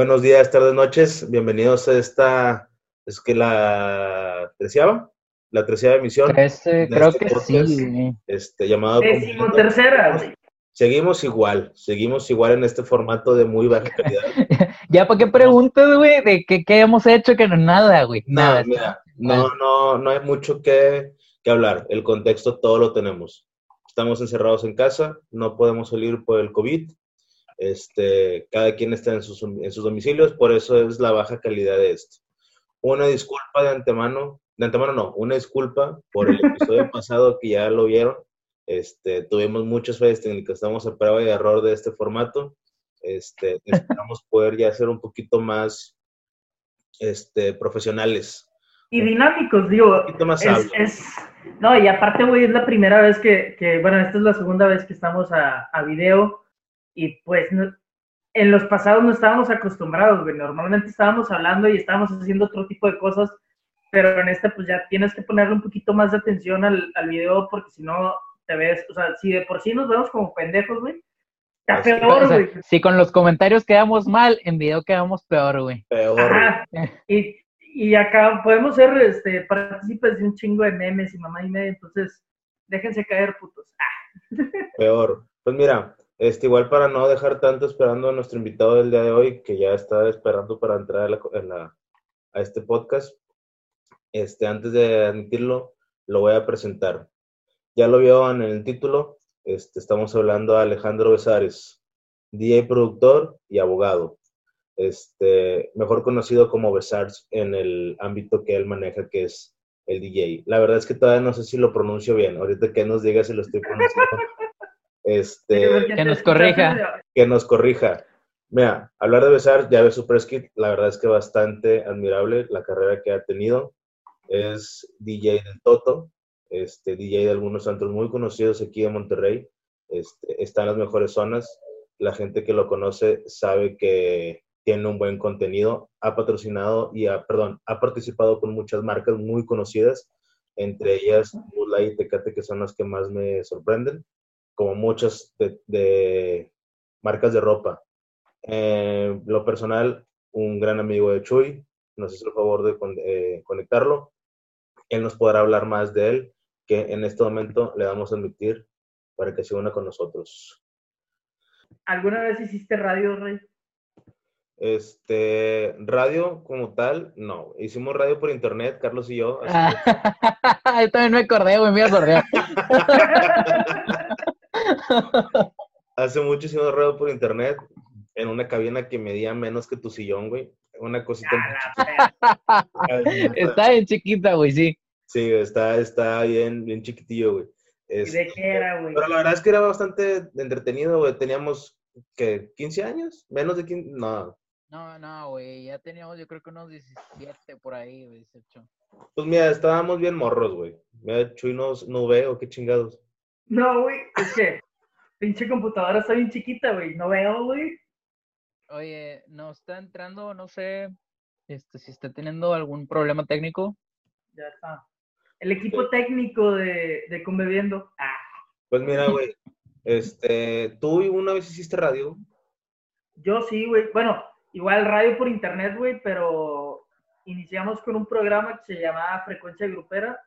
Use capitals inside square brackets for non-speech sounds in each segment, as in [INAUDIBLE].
Buenos días, tardes, noches. Bienvenidos a esta, es que la treceava, la treceava emisión. Trece, creo este que podcast, sí. Este, llamado. Décimo tercera, güey. Seguimos igual, seguimos igual en este formato de muy baja calidad. [LAUGHS] Ya, ¿para qué preguntas, güey? ¿De qué, qué hemos hecho? Que no nada, güey. No, Nada. mira, no, no, no hay mucho que, que hablar. El contexto todo lo tenemos. Estamos encerrados en casa, no podemos salir por el COVID. Este, cada quien está en sus, en sus domicilios, por eso es la baja calidad de esto. Una disculpa de antemano, de antemano no, una disculpa por el episodio [LAUGHS] pasado que ya lo vieron. Este, tuvimos muchas fallas técnicas, estamos a prueba de error de este formato. Este, [LAUGHS] esperamos poder ya ser un poquito más este, profesionales. Y dinámicos, digo. Un poquito más Es, es- no, y aparte, güey, es la primera vez que, que, bueno, esta es la segunda vez que estamos a, a video y pues no- en los pasados no estábamos acostumbrados, güey. Normalmente estábamos hablando y estábamos haciendo otro tipo de cosas, pero en esta pues ya tienes que ponerle un poquito más de atención al, al video porque si no te ves, o sea, si de por sí nos vemos como pendejos, güey, está O peor, sea, güey. si con los comentarios quedamos mal, en video quedamos peor, güey. Peor. Ajá. Y, y acá podemos ser este, partícipes de un chingo de memes y mamá y media, entonces déjense caer, putos. Ah, Peor. Pues mira, este, igual para no dejar tanto esperando a nuestro invitado del día de hoy, que ya está esperando para entrar a, la- en la- a este podcast, este, antes de admitirlo, lo voy a presentar. Ya lo vio en el título, este, estamos hablando a Alejandro Besares, DJ productor y abogado, este, mejor conocido como Besars en el ámbito que él maneja, que es el DJ. La verdad es que todavía no sé si lo pronuncio bien, ahorita que nos diga si lo estoy pronunciando. [LAUGHS] Este, que nos corrija. que nos corrija. Mira, hablar de Besar, ya ves su kit, la verdad es que bastante admirable la carrera que ha tenido. Es DJ del Toto, este, DJ de algunos santos muy conocidos aquí de Monterrey. Este, está en las mejores zonas. La gente que lo conoce sabe que tiene un buen contenido. Ha patrocinado y ha, perdón, ha participado con muchas marcas muy conocidas, entre ellas Light y Tecate, que son las que más me sorprenden, como muchas de, de marcas de ropa. Eh, lo personal, un gran amigo de Chuy, nos hizo el favor de con- eh, conectarlo. Él nos podrá hablar más de él, que en este momento le vamos a admitir para que se una con nosotros. ¿Alguna vez hiciste radio, Rey? Este, radio como tal, no. Hicimos radio por internet, Carlos y yo. así Ah, [LAUGHS] Yo también me acordé, güey, me acordé. [LAUGHS] [LAUGHS] Hace mucho hicimos radio por internet en una cabina que medía menos que tu sillón, güey. Una cosita. Está bien chiquita, güey, sí. Sí, está, está bien, bien chiquitillo, güey. ¿Y de Este, qué era, güey? Pero la verdad es que era bastante entretenido, güey. Teníamos, que ¿15 años? Menos de 15, no. No, no, güey, ya teníamos yo creo que unos 17 por ahí, güey, 18. Pues mira, estábamos bien morros, güey. Mira, Chuy no, no ve o qué chingados. No, güey, es que pinche computadora está bien chiquita, güey. No veo, güey. Oye, nos está entrando, no sé, este, si está teniendo algún problema técnico. Ya está. El equipo técnico de, de Conviviendo. Ah, Pues mira, güey. [LAUGHS] Este, tú una vez hiciste radio. yo sí, güey. Bueno, igual radio por internet, güey, pero iniciamos con un programa que se llamaba Frecuencia Grupera,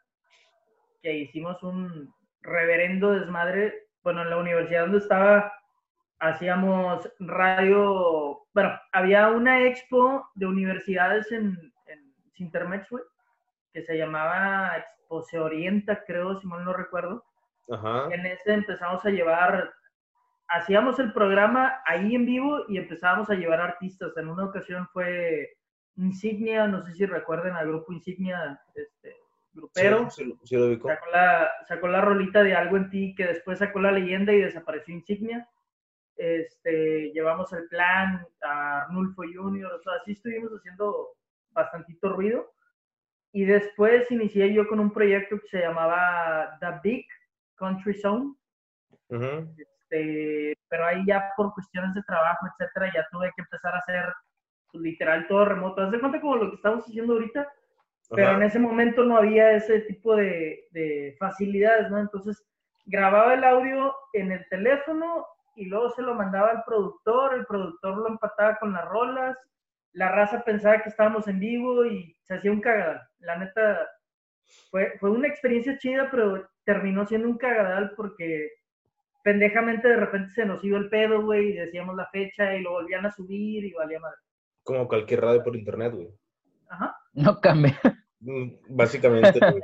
que hicimos un reverendo desmadre. Bueno, en la universidad donde estaba, hacíamos radio. Bueno, había una expo de universidades en, en Cintermex, güey, que se llamaba Expo Se Orienta, creo, si mal no recuerdo. Ajá. En ese empezamos a llevar, hacíamos el programa ahí en vivo y empezábamos a llevar artistas. En una ocasión fue Insignia, no sé si recuerden al grupo Insignia, este, grupero. Sí, sí, sí lo ubico. Sacó la, sacó la rolita de Algo en ti, que después sacó la leyenda y desapareció Insignia. Este, llevamos el plan a Arnulfo Junior, o sea, así estuvimos haciendo bastantito ruido. Y después inicié yo con un proyecto que se llamaba The Big Country Zone. Ujú. Este, pero ahí ya por cuestiones de trabajo, etcétera, ya tuve que empezar a hacer pues, literal todo remoto. Haz de cuenta como lo que estamos haciendo ahorita, pero Ajá. en ese momento no había ese tipo de, de facilidades, ¿no? Entonces grababa el audio en el teléfono y luego se lo mandaba al productor, el productor lo empataba con las rolas, la raza pensaba que estábamos en vivo y se hacía un cagadal. La neta, fue, fue una experiencia chida, pero terminó siendo un cagadal porque pendejamente de repente se nos iba el pedo, güey, y decíamos la fecha y lo volvían a subir y valía madre. Como cualquier radio por internet, güey. Ajá. No cambia. Mm, Básicamente, güey.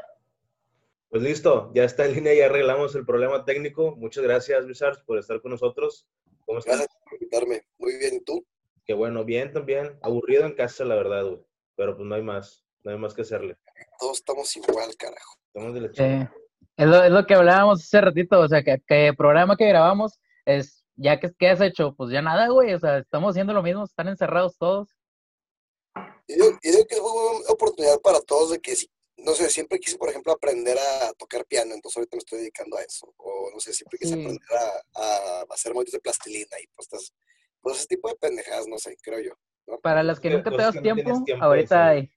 Pues listo, ya está en línea y arreglamos el problema técnico. Muchas gracias, Luis por estar con nosotros. ¿Cómo estás? Gracias por invitarme. Muy bien, ¿y tú? Qué bueno, bien también. Aburrido en casa, la verdad, güey. Pero pues no hay más, no hay más que hacerle. Todos estamos igual, carajo. Estamos de la. Es lo, es lo que hablábamos hace ratito, o sea, que, que programa que grabamos es, ya que, ¿qué has hecho? Pues ya nada, güey, o sea, estamos haciendo lo mismo, están encerrados todos. Y digo, y digo que es una buena oportunidad para todos de que, si- no sé, siempre quise, por ejemplo, aprender a tocar piano, entonces ahorita me estoy dedicando a eso. O, no sé, siempre quise aprender a, a hacer moldes de plastilina y pues, estas- pues ese tipo de pendejadas, no sé, creo yo. ¿no? Para las que nunca te das no tiempo, ahorita hay.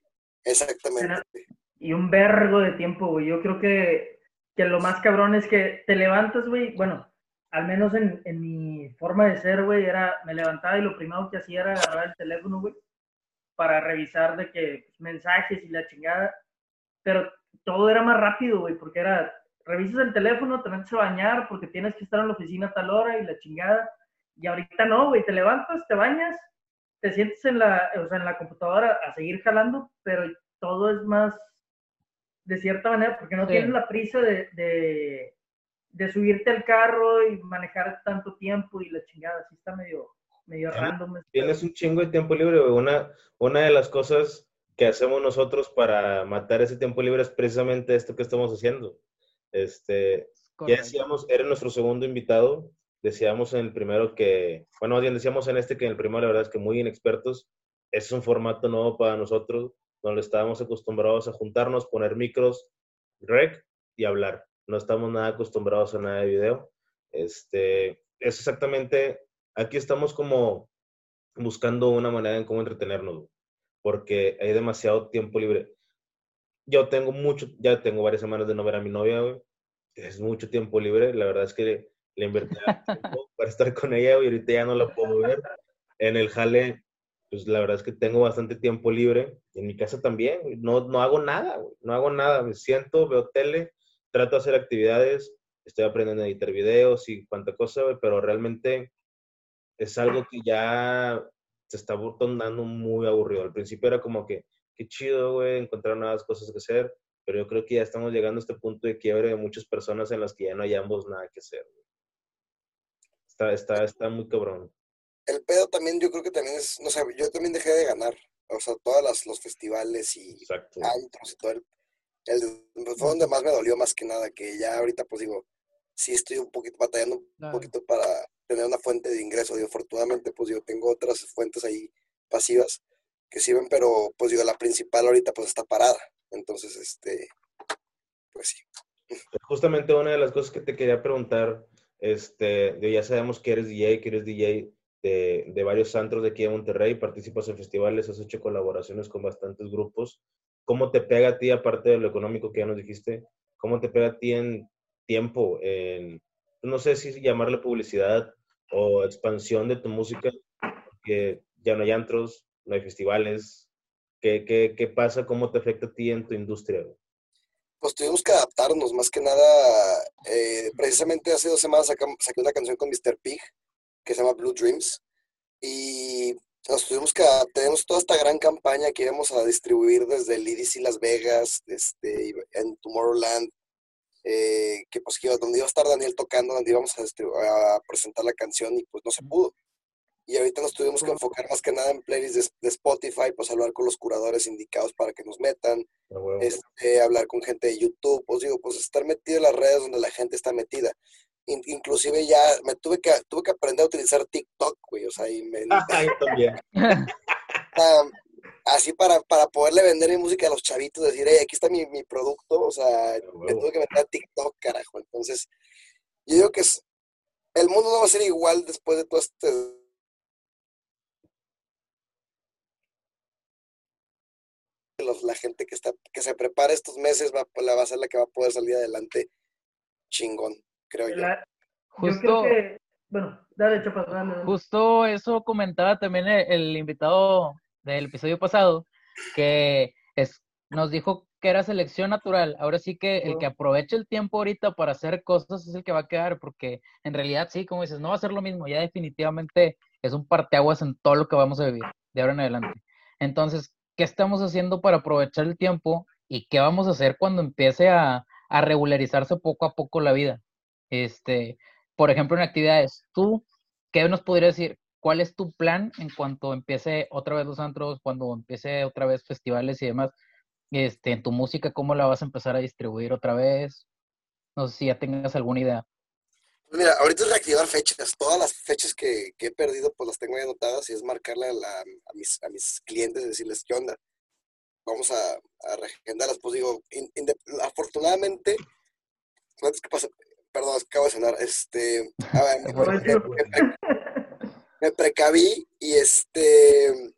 Exactamente. Y un vergo de tiempo, güey. Yo creo que, que lo más cabrón es que te levantas, güey. Bueno, al menos en, en mi forma de ser, güey, era, me levantaba y lo primero que hacía era agarrar el teléfono, güey, para revisar de que pues, mensajes y la chingada. Pero todo era más rápido, güey, porque era, revisas el teléfono, te metes a bañar porque tienes que estar en la oficina a tal hora y la chingada. Y ahorita no, güey, te levantas, te bañas, te sientes en la, o sea, en la computadora a seguir jalando, pero todo es más de cierta manera, porque no Sí. tienes la prisa de, de, de subirte al carro y manejar tanto tiempo y la chingada, así está medio, medio Tienes- random. Tienes un chingo de tiempo libre, güey. Una, una de las cosas que hacemos nosotros para matar ese tiempo libre es precisamente esto que estamos haciendo. Este, Ya decíamos, era nuestro segundo invitado. Decíamos en el primero que, bueno, bien decíamos en este que en el primero la verdad es que muy inexpertos. Es un formato nuevo para nosotros, donde estábamos acostumbrados a juntarnos, poner micros, rec y hablar. No estamos nada acostumbrados a nada de video. Este, es exactamente, aquí estamos como buscando una manera en cómo entretenernos, porque hay demasiado tiempo libre. Yo tengo mucho, ya tengo varias semanas de no ver a mi novia, es mucho tiempo libre. La verdad es que le invertí tiempo para estar con ella y ahorita ya no la puedo ver. En el jale, pues la verdad es que tengo bastante tiempo libre. En mi casa también. No, no hago nada. No hago nada. Me siento, veo tele, trato de hacer actividades, estoy aprendiendo a editar videos y cuánta cosa, pero realmente es algo que ya se está tornando muy aburrido. Al principio era como que, qué chido, güey, encontrar nuevas cosas que hacer pero yo creo que ya estamos llegando a este punto de quiebre de muchas personas en las que ya no hayamos nada que hacer. güey. Está, está, está muy cabrón. El pedo también, yo creo que también es, no sé, yo también dejé de ganar. O sea, todos los, los festivales y Exacto. antros y todo el, el fue donde más me dolió más que nada, que ya ahorita pues digo, sí estoy un poquito batallando un Claro. poquito para tener una fuente de ingreso. Digo, afortunadamente pues yo tengo otras fuentes ahí pasivas que sirven, pero pues digo, la principal ahorita pues está parada. Entonces, este, pues sí. Justamente una de las cosas que te quería preguntar, este, ya sabemos que eres DJ, que eres DJ de, de varios antros de aquí de Monterrey, participas en festivales, has hecho colaboraciones con bastantes grupos. ¿Cómo te pega a ti, aparte de lo económico que ya nos dijiste, cómo te pega a ti en tiempo, en, no sé si llamarle publicidad o expansión de tu música, porque ya no hay antros, no hay festivales. ¿Qué, qué, qué pasa? ¿Cómo te afecta a ti en tu industria? Pues tuvimos que adaptarnos, más que nada, eh, precisamente hace dos semanas saqué una canción con Mr. Pig, que se llama Blue Dreams, y nos tuvimos que tenemos toda esta gran campaña que íbamos a distribuir desde el EDC Las Vegas, este, en Tomorrowland, eh, que pues donde iba a estar Daniel tocando, donde íbamos a, a presentar la canción y pues no se pudo. Y ahorita nos tuvimos que enfocar más que nada en playlists de, de Spotify, pues hablar con los curadores indicados para que nos metan, este, hablar con gente de YouTube, pues digo, pues estar metido en las redes donde la gente está metida. In- inclusive ya me tuve que, tuve que aprender a utilizar TikTok, güey, o sea, y me, [LAUGHS] Ah, también. [LAUGHS] así para, para poderle vender mi música a los chavitos, decir, hey, aquí está mi, mi producto, o sea, me huevo. tuve que meter a TikTok, carajo. Entonces, yo digo que es, el mundo no va a ser igual después de todo este los- la gente que está que se prepara estos meses va, la va a ser la que va a poder salir adelante chingón, creo yo. La- yo Justo, creo que Bueno, dale, chapas, dale. Justo eso comentaba también el, el invitado del episodio pasado, que es, nos dijo que era selección natural. Ahora sí que el que aproveche el tiempo ahorita para hacer cosas es el que va a quedar, porque en realidad sí, como dices, no va a ser lo mismo. Ya definitivamente es un parteaguas en todo lo que vamos a vivir de ahora en adelante. Entonces, ¿qué estamos haciendo para aprovechar el tiempo y qué vamos a hacer cuando empiece a, a regularizarse poco a poco la vida? Este, por ejemplo, en actividades, ¿tú qué nos podrías decir? ¿Cuál es tu plan en cuanto empiece otra vez los antros, cuando empiece otra vez festivales y demás? Este, en tu música, ¿cómo la vas a empezar a distribuir otra vez? No sé si ya tengas alguna idea. Pues mira, ahorita es reactivar fechas. Todas las fechas que, que he perdido, pues las tengo ya anotadas y es marcarle a, la, a, mis, a mis clientes, decirles, ¿qué onda? Vamos a, a reagendarlas. Pues digo, in, in, afortunadamente, ¿qué pasa? Perdón, acabo de sonar. Este, a ver, [LAUGHS] me, precaví y este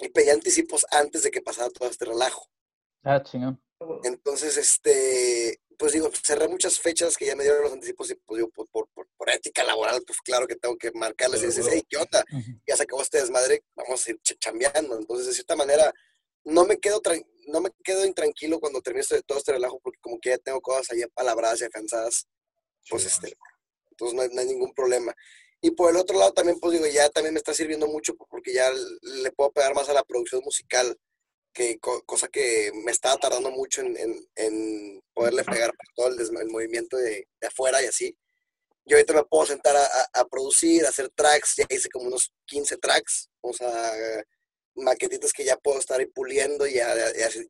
y pedí anticipos antes de que pasara todo este relajo. Ah, chingón. Entonces, este, pues digo, cerré muchas fechas que ya me dieron los anticipos y pues digo, por, por, por ética laboral, pues claro que tengo que marcarles y decir, hey, ¿qué onda? Uh -huh. Ya se acabó este desmadre, vamos a ir ch chambeando. Entonces, de cierta manera, no me quedo no me quedo intranquilo cuando termine este, todo este relajo porque como que ya tengo cosas ahí palabradas y afianzadas, pues este, entonces no hay, no hay ningún problema. Y por el otro lado también, pues digo, ya también me está sirviendo mucho porque ya le puedo pegar más a la producción musical, que cosa que me estaba tardando mucho en, en, en poderle pegar todo el, el movimiento de, de, afuera y así. Yo ahorita me puedo sentar a, a, a, producir, a hacer tracks, ya hice como unos 15 tracks, o sea, maquetitas que ya puedo estar ahí puliendo y, ya, y así.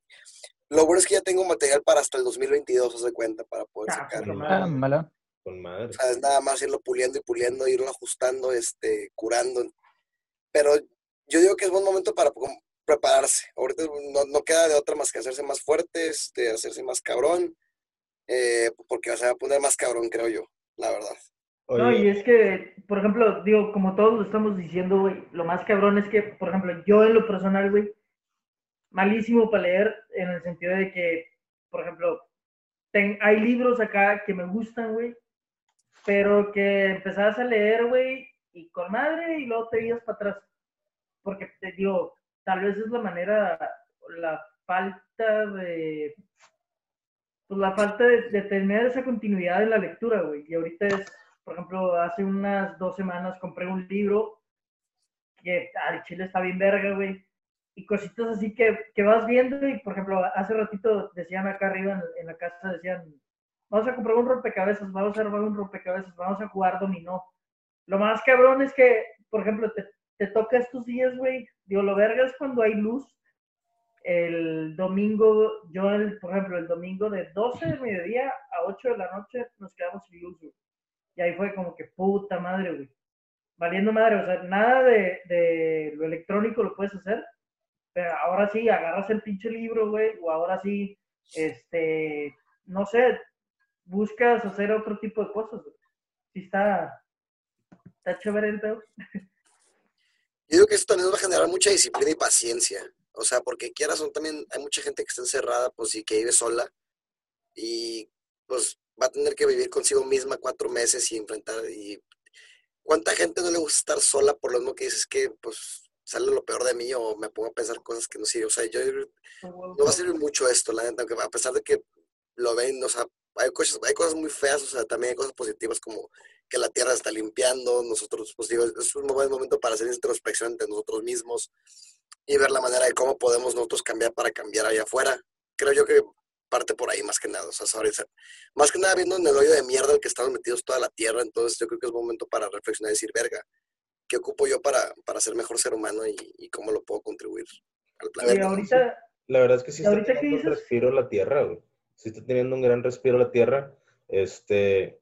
Lo bueno es que ya tengo material para hasta el 2022, se cuenta, para poder sacarlo. Ah, malo con madre. O sea, es nada más irlo puliendo y puliendo, irlo ajustando, este, curando. Pero yo digo que es buen momento para prepararse. Ahorita no, no queda de otra más que hacerse más fuerte, este, hacerse más cabrón, eh, porque se va a poner más cabrón, creo yo, la verdad. No, y es que, por ejemplo, digo, como todos lo estamos diciendo, güey, lo más cabrón es que, por ejemplo, yo en lo personal, güey, malísimo para leer en el sentido de que, por ejemplo, ten, hay libros acá que me gustan, güey, pero que empezabas a leer, güey, y con madre, y luego te ibas para atrás. Porque te digo, tal vez es la manera, la falta de. Pues la falta de, tener esa continuidad en la lectura, güey. Y ahorita es, por ejemplo, hace unas dos semanas compré un libro que al chile está bien verga, güey. Y cositas así que, que vas viendo, y por ejemplo, hace ratito decían acá arriba en, en la casa, decían, vamos a comprar un rompecabezas, vamos a armar un rompecabezas, vamos a jugar dominó. Lo más cabrón es que, por ejemplo, te, te toca estos días, güey, digo, lo verga es cuando hay luz. El domingo, yo, el, por ejemplo, el domingo de 12 del mediodía a 8 de la noche nos quedamos sin luz, güey. Y ahí fue como que puta madre, güey. Valiendo madre, o sea, nada de, de lo electrónico lo puedes hacer, pero ahora sí, agarras el pinche libro, güey, o ahora sí, este, no sé, buscas hacer otro tipo de cosas. Sí está, está chévere el pedo. [LAUGHS] Yo digo que eso también va a generar mucha disciplina y paciencia. O sea, porque quieras o también hay mucha gente que está encerrada, pues y que vive sola. Y pues va a tener que vivir consigo misma cuatro meses y enfrentar. Y cuánta gente no le gusta estar sola por lo mismo que dices que pues sale lo peor de mí o me pongo a pensar cosas que no sirven. O sea, yo no va a servir mucho esto, la neta, aunque a pesar de que lo ven, o sea, hay cosas, hay cosas muy feas, o sea, también hay cosas positivas como que la tierra está limpiando, nosotros, pues digo, es un buen momento para hacer introspección entre nosotros mismos y ver la manera de cómo podemos nosotros cambiar para cambiar allá afuera. Creo yo que parte por ahí más que nada, o sea, sobre, más que nada viendo en el hoyo de mierda el que estamos metidos toda la tierra, entonces yo creo que es momento para reflexionar y decir, verga, ¿qué ocupo yo para, para ser mejor ser humano y, y cómo lo puedo contribuir al planeta? Y ahorita, la verdad es que sí ahorita está teniendo un respiro la tierra, güey si está teniendo un gran respiro la Tierra. Este,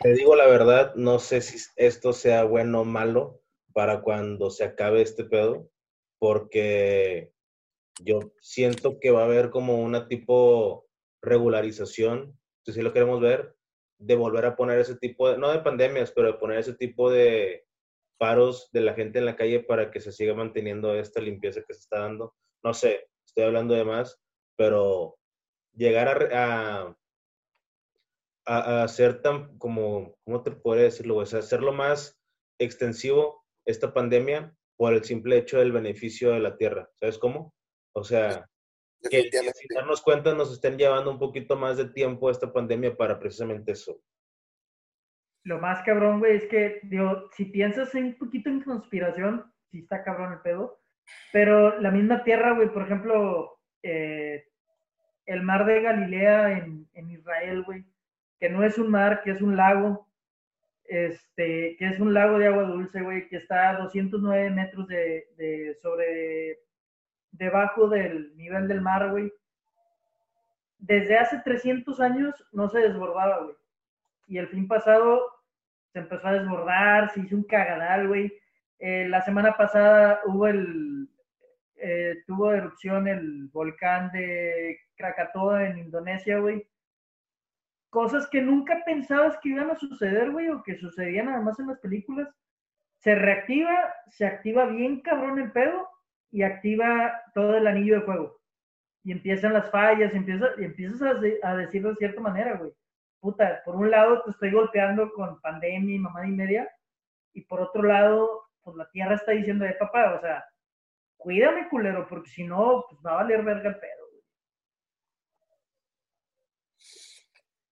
te digo la verdad, no sé si esto sea bueno o malo para cuando se acabe este pedo, porque yo siento que va a haber como una tipo regularización, si sí lo queremos ver, de volver a poner ese tipo de, no de pandemias, pero de poner ese tipo de paros de la gente en la calle para que se siga manteniendo esta limpieza que se está dando. No sé, estoy hablando de más, pero llegar a, a, a, hacer tan, como, ¿cómo te podría decirlo? O sea, hacerlo más extensivo esta pandemia por el simple hecho del beneficio de la tierra. ¿Sabes cómo? O sea, que, que sin darnos cuenta nos estén llevando un poquito más de tiempo esta pandemia para precisamente eso. Lo más cabrón, güey, es que, digo, si piensas un poquito en conspiración, sí está cabrón el pedo, pero la misma tierra, güey, por ejemplo, eh, el mar de Galilea en, en Israel, güey, que no es un mar, que es un lago, este, que es un lago de agua dulce, güey, que está a 209 metros de, de sobre, debajo del nivel del mar, güey. Desde hace 300 años no se desbordaba, güey. Y el fin pasado se empezó a desbordar, se hizo un cagadal, güey. Eh, la semana pasada hubo el, eh, tuvo erupción el volcán de Krakatoa en Indonesia, güey cosas que nunca pensabas que iban a suceder, güey, o que sucedían nada más en las películas. Se reactiva, se activa bien cabrón el pedo y activa todo el anillo de fuego. Y empiezan las fallas, y, empieza, y empiezas a, decirlo de cierta manera, güey. Puta, por un lado te estoy golpeando con pandemia y mamá y media, y por otro lado, pues la tierra está diciendo, de papá, o sea, cuídame, culero, porque si no, pues va a valer verga el pedo.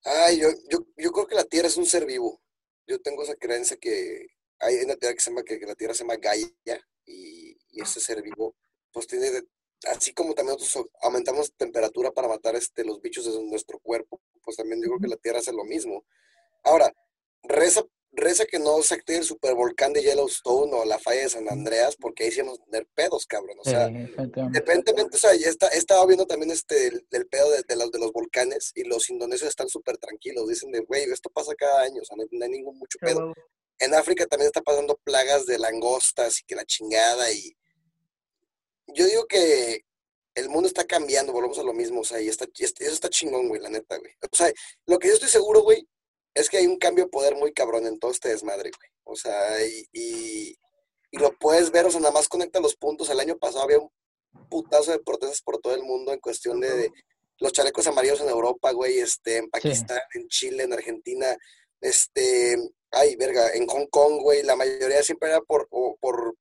Ay, yo, yo, yo creo que la Tierra es un ser vivo. Yo tengo esa creencia que hay una teoría que se llama que, la Tierra se llama Gaia y, y ese ser vivo, pues tiene, así como también nosotros aumentamos temperatura para matar este, los bichos de nuestro cuerpo, pues también yo creo que la Tierra hace lo mismo. Ahora, reza reza que no se active el supervolcán de Yellowstone o la falla de San Andreas, porque ahí sí vamos a tener pedos, cabrón. O sea, independientemente, o sea, ya está, he estado viendo también este, el, pedo de, los, de los volcanes y los indonesios están súper tranquilos. Dicen de, güey, esto pasa cada año, o sea, no hay, ningún mucho pedo. En África también está pasando plagas de langostas y que la chingada y... Yo digo que el mundo está cambiando, volvemos a lo mismo, o sea, y está, eso está chingón, güey, la neta, güey. O sea, lo que yo estoy seguro, güey, es que hay un cambio de poder muy cabrón en todo este desmadre, güey. O sea, y, y, lo puedes ver, o sea, nada más conecta los puntos. El año pasado había un putazo de protestas por todo el mundo en cuestión de, los chalecos amarillos en Europa, güey, este, en Pakistán, en Chile, en Argentina, este, ay, verga, en Hong Kong, güey, la mayoría siempre era por, por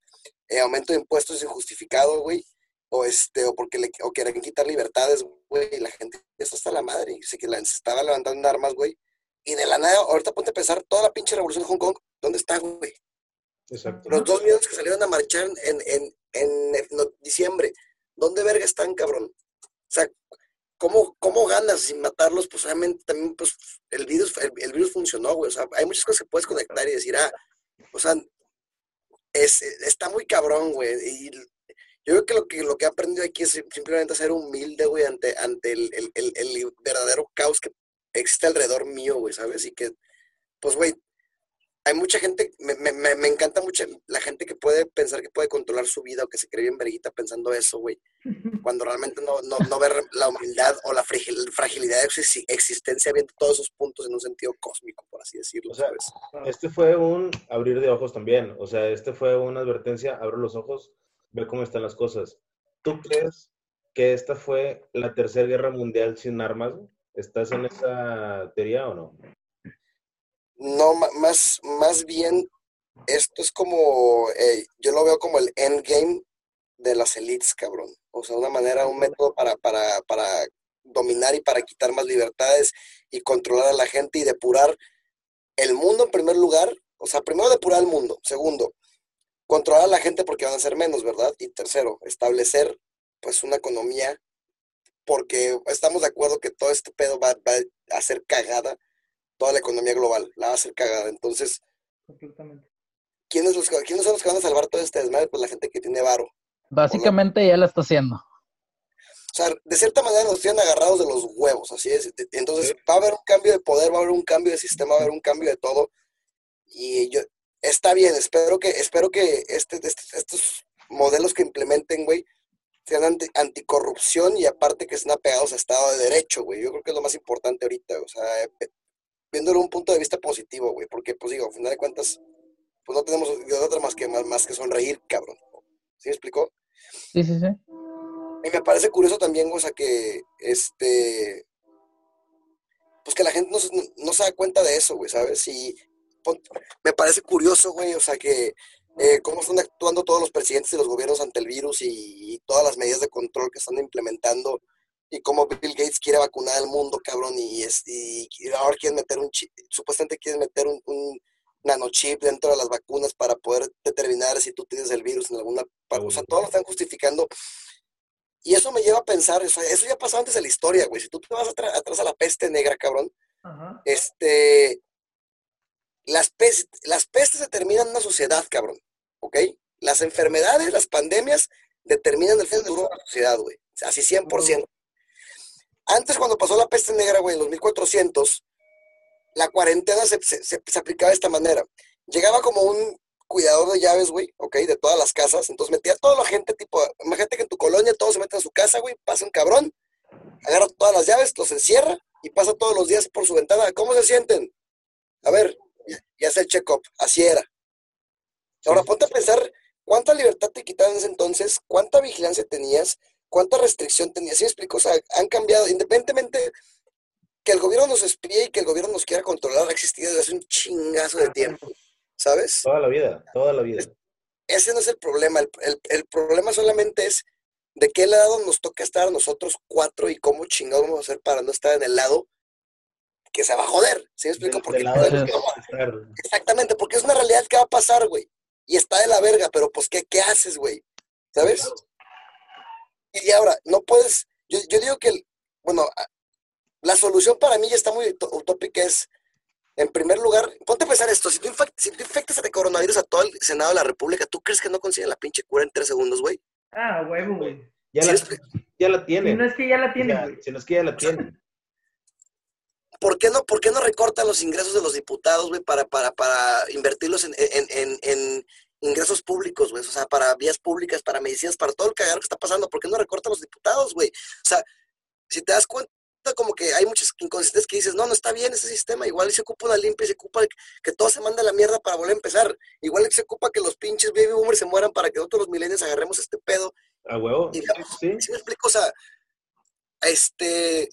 eh, aumento de impuestos injustificado, güey, o este, o porque le, o quieren quitar libertades, güey, y la gente, eso está la madre, y sé que la, se estaba levantando armas, güey, y de la nada, ahorita ponte a pensar, toda la pinche revolución de Hong Kong, ¿dónde está, güey? Exacto. Los dos millones que salieron a marchar en, en, en, diciembre, ¿dónde verga están, cabrón? O sea, ¿cómo, cómo ganas sin matarlos? Pues obviamente también, pues, el virus, el, virus funcionó, güey. O sea, hay muchas cosas que puedes conectar y decir, ah, o sea, es, está muy cabrón, güey. Y yo creo que lo que lo que he aprendido aquí es simplemente ser humilde, güey, ante, ante el, el, el, verdadero caos que existe alrededor mío, güey, ¿sabes? Y que, pues, güey, hay mucha gente, me, me, me, encanta mucho la gente que puede pensar que puede controlar su vida o que se cree bien verguita pensando eso, güey. Cuando realmente no, no, no ver la humildad o la fragilidad de su existencia viendo todos esos puntos en un sentido cósmico, por así decirlo. O sea, este fue un abrir de ojos también. O sea, este fue una advertencia, abre los ojos, ve cómo están las cosas. ¿Tú crees que esta fue la tercera guerra mundial sin armas? ¿Estás en esa teoría o no? No, más, más bien, esto es como, eh, yo lo veo como el endgame de las elites, cabrón. O sea, una manera, un método para, para, para dominar y para quitar más libertades y controlar a la gente y depurar el mundo en primer lugar. O sea, primero depurar el mundo. Segundo, controlar a la gente porque van a ser menos, ¿verdad? Y tercero, establecer pues una economía porque estamos de acuerdo que todo este pedo va, a hacer cagada toda la economía global, la va a hacer cagada. Entonces, ¿quiénes, los, ¿quiénes son los que van a salvar todo este desmadre? Pues la gente que tiene varo. Básicamente ya la está haciendo. O sea, de cierta manera nos tienen agarrados de los huevos, así es. Entonces, va a haber un cambio de poder, va a haber un cambio de sistema, va a haber un cambio de todo. Y yo, está bien, espero que, espero que este, este estos modelos que implementen, güey, sean anticorrupción y aparte que estén apegados a Estado de Derecho, güey. Yo creo que es lo más importante ahorita, o sea, viéndolo un punto de vista positivo, güey, porque, pues digo, a final de cuentas, pues no tenemos de otra más que, más, más que sonreír, cabrón. ¿Sí me explicó? Sí, sí, sí. Y me parece curioso también, o sea, que, este, pues que la gente no, se- no se da cuenta de eso, güey, ¿sabes? Y pon- me parece curioso, güey, o sea, que eh, cómo están actuando todos los presidentes y los gobiernos ante el virus y, y todas las medidas de control que están implementando y cómo Bill Gates quiere vacunar al mundo, cabrón, y, es, y, y ahora quieren meter un chip, supuestamente quieren meter un, un nanochip dentro de las vacunas para poder determinar si tú tienes el virus en alguna parte, o sea, todo lo están justificando. Y eso me lleva a pensar, o sea, eso ya pasó antes de la historia, güey. Si tú te vas atra- atrás a la peste negra, cabrón, este, las, las pestes determinan una sociedad, cabrón, ¿ok? Las enfermedades, las pandemias determinan el futuro de la sociedad, güey. Así 100%. Antes, cuando pasó la peste negra, güey, en los 1400, la cuarentena se, se- se- se aplicaba de esta manera. Llegaba como un cuidador de llaves, güey, ¿ok? De todas las casas. Entonces metía a toda la gente, tipo, imagínate que en tu colonia todos se meten a su casa, güey, pasa un cabrón, agarra todas las llaves, los encierra y pasa todos los días por su ventana. ¿Cómo se sienten? A ver, y- y hace el check-up. Así era. Ahora ponte a pensar cuánta libertad te quitaban en ese entonces, cuánta vigilancia tenías, cuánta restricción tenías. ¿Sí me explico? O sea, han cambiado, independientemente que el gobierno nos espíe y que el gobierno nos quiera controlar, ha existido desde hace un chingazo de tiempo. ¿Sabes? Toda la vida, toda la vida. Ese no es el problema. El, el- el problema solamente es de qué lado nos toca estar a nosotros cuatro y cómo chingados vamos a hacer para no estar en el lado que se va a joder. ¿Sí me explico? Porque de. Exactamente, porque es una realidad que va a pasar, güey. Y está de la verga, pero pues, ¿qué, qué haces, güey? ¿Sabes? Y ahora, no puedes, yo, yo digo que, el- bueno, la solución para mí ya está muy ut- utópica, es, en primer lugar, ponte a pensar esto, si tú, si tú infectas de coronavirus a todo el Senado de la República, ¿tú crees que no consiguen la pinche cura en tres segundos, güey? Ah, huevo, güey. Ya Sí, la, ya la Si tienen. no es que ya la tienen, güey. si no es que ya la tienen. ¿Por qué no, por qué no recortan los ingresos de los diputados, güey, para, para, para invertirlos en, en, en, en ingresos públicos, güey? O sea, para vías públicas, para medicinas, para todo el cagadero que está pasando. ¿Por qué no recortan los diputados, güey? O sea, si te das cuenta, como que hay muchas inconsistencias que dices, no, no está bien ese sistema. Igual se ocupa una limpia, y se ocupa que todo se mande a la mierda para volver a empezar. Igual se ocupa que los pinches baby boomers se mueran para que nosotros los millennials agarremos este pedo A huevo. Y- Sí. ¿Sí me explico? O sea, este,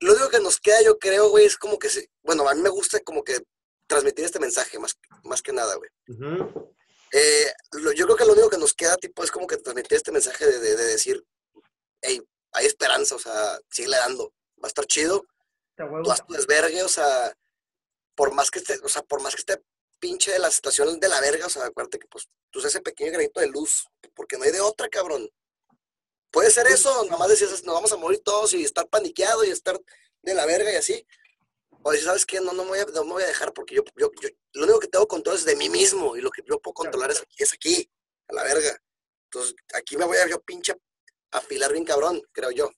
lo único que nos queda, yo creo, güey, es como que, se, bueno, a mí me gusta como que transmitir este mensaje, más, más que nada, güey. Ujú. Eh, lo- yo creo que lo único que nos queda, tipo, es como que transmitir este mensaje de, de- de decir, hey, hay esperanza, o sea, sigue dando, va a estar chido, tú haz tu desvergue, o sea, por más que esté, o sea, por más que esté pinche de la situación de la verga, o sea, acuérdate que pues tú seas ese pequeño granito de luz, porque no hay de otra, cabrón. Puede ser eso, nada más decías, nos vamos a morir todos y estar paniqueado y estar de la verga y así. O decir, ¿sabes qué? No, no me voy a, no me voy a dejar porque yo, yo, yo- lo único que tengo control es de mí mismo y lo que yo puedo controlar es, es aquí, a la verga. Entonces, aquí me voy a yo pinche afilar bien cabrón, creo yo.